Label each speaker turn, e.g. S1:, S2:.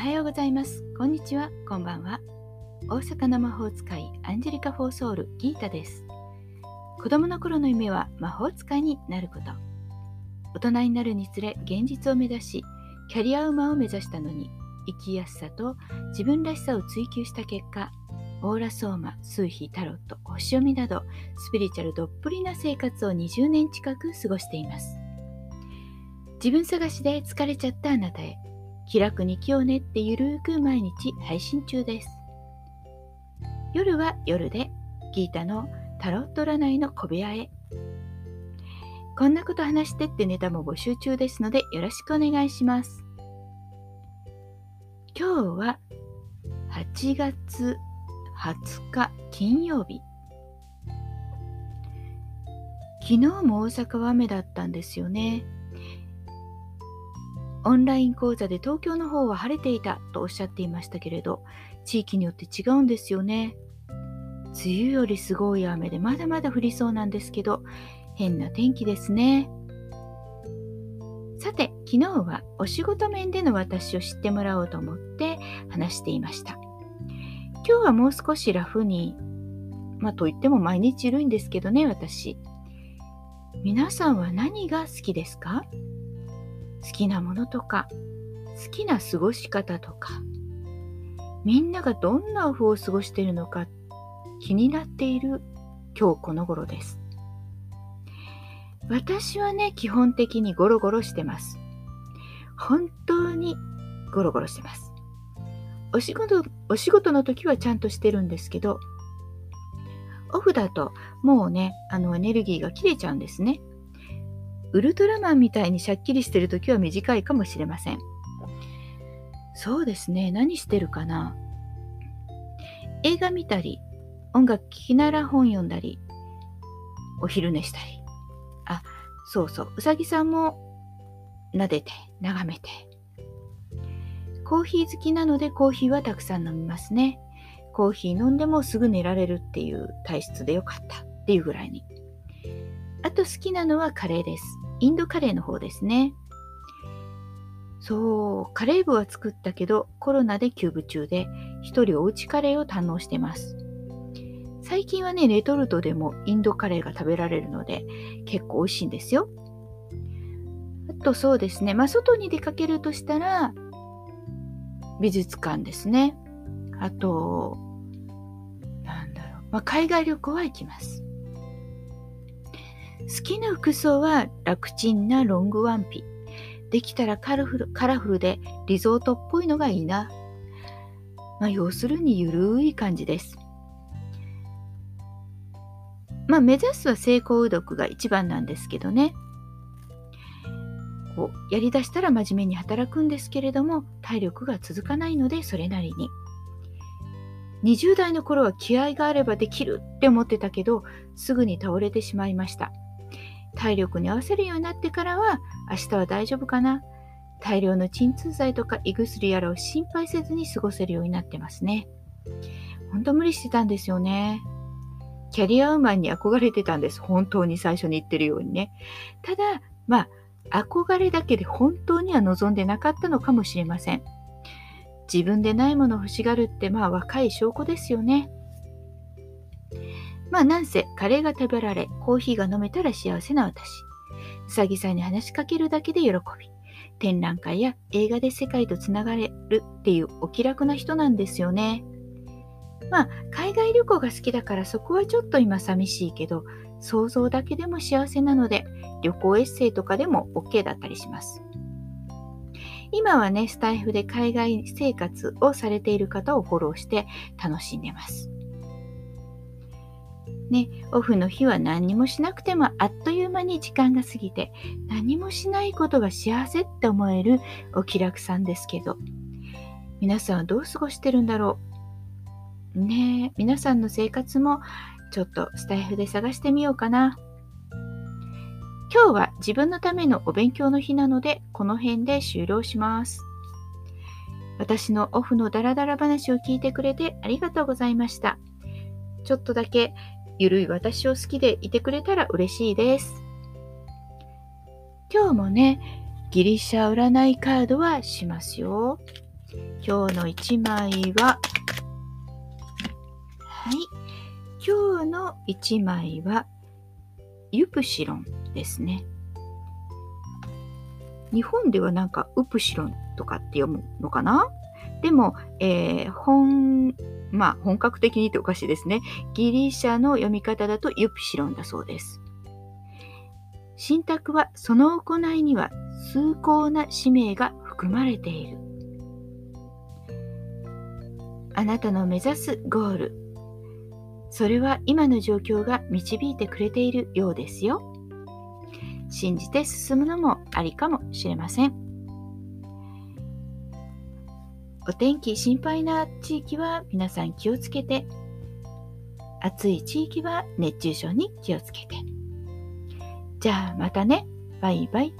S1: はようございます。こんにちは。こんばんは。大阪の魔法使いアンジェリカ・フォーソール・ギータです。子供の頃の夢は魔法使いになること。大人になるにつれ現実を目指し、キャリアウーマンを目指したのに、生きやすさと自分らしさを追求した結果、オーラソーマ、数秘、タロット、星読みなど、スピリチュアルどっぷりな生活を20年近く過ごしています。自分探しで疲れちゃったあなたへ、気楽に気を練ってゆるーく毎日配信中です。夜は夜でギータのタロット占いの小部屋へ。こんなこと話してってネタも募集中ですのでよろしくお願いします。今日は8月20日金曜日。昨日も大阪は雨だったんですよね。オンライン講座で東京の方は晴れていたとおっしゃっていましたけれど、地域によって違うんですよね。梅雨よりすごい雨でまだまだ降りそうなんですけど、変な天気ですね。さて、昨日はお仕事面での私を知ってもらおうと思って話していました。今日はもう少しラフに、まあと言っても毎日いるんですけどね、私。皆さんは何が好きですか？好きなものとか、好きな過ごし方とか、みんながどんなオフを過ごしているのか気になっている今日この頃です。私はね、基本的にゴロゴロしてます。本当にゴロゴロしてます。お仕事、お仕事の時はちゃんとしてるんですけど、オフだともうね、あのエネルギーが切れちゃうんですね。ウルトラマンみたいにしゃっきりしてる時は短いかもしれません。そうですね。何してるかな？映画見たり、音楽聴きながら本読んだり、お昼寝したり。あ、そうそう。うさぎさんも撫でて、眺めて。コーヒー好きなのでコーヒーはたくさん飲みますね。コーヒー飲んでもすぐ寝られるっていう体質でよかったっていうぐらいに。あと好きなのはカレーです。インドカレーの方ですね。そう、カレー部は作ったけど、コロナで休部中で、一人おうちカレーを堪能してます。最近はね、レトルトでもインドカレーが食べられるので、結構美味しいんですよ。あとそうですね、まあ、外に出かけるとしたら、美術館ですね。あと、なんだろう、まあ、海外旅行は行きます。好きな服装は楽ちんなロングワンピ。できたらカラフルカラフルでリゾートっぽいのがいいな。まあ、要するにゆるい感じです。まあ、目指すは成功うどくが一番なんですけどね。こうやりだしたら真面目に働くんですけれども体力が続かないのでそれなりに20代の頃は気合があればできるって思ってたけどすぐに倒れてしまいました体力に合わせるようになってからは明日は大丈夫かな？大量の鎮痛剤とか胃薬やらを心配せずに過ごせるようになってますね。ほんと無理してたんですよね。キャリアウーマンに憧れてたんです。本当に最初に言ってるようにね。ただ、まあ、憧れだけで本当には望んでなかったのかもしれません。自分でないものを欲しがるってまあ若い証拠ですよね。まあなんせカレーが食べられ、コーヒーが飲めたら幸せな私。うさぎさんに話しかけるだけで喜び。展覧会や映画で世界とつながれるっていうお気楽な人なんですよね。まあ海外旅行が好きだからそこはちょっと今寂しいけど、想像だけでも幸せなので旅行エッセイとかでも OK だったりします。今はね、スタイフで海外生活をされている方をフォローして楽しんでます。ね、オフの日は何もしなくてもあっという間に時間が過ぎて何もしないことが幸せって思えるお気楽さんですけど。皆さんはどう過ごしてるんだろう？ね皆さんの生活もちょっとスタイフで探してみようかな。今日は自分のためのお勉強の日なのでこの辺で終了します。私のオフのダラダラ話を聞いてくれてありがとうございました。ちょっとだけゆるい私を好きでいてくれたら嬉しいです。今日もね、ギリシャ占いカードはしますよ。今日の1枚は、はい。今日の1枚は、ユプシロンですね。日本ではなんかウプシロンとかって読むのかな？でも、えー、本、まあ本格的にっておかしいですね。ギリシャの読み方だとユプシロンだそうです。信託はその行いには崇高な使命が含まれている。あなたの目指すゴール。それは今の状況が導いてくれているようですよ。信じて進むのもありかもしれません。お天気心配な地域は皆さん気をつけて、暑い地域は熱中症に気をつけて。じゃあまたね。バイバイ。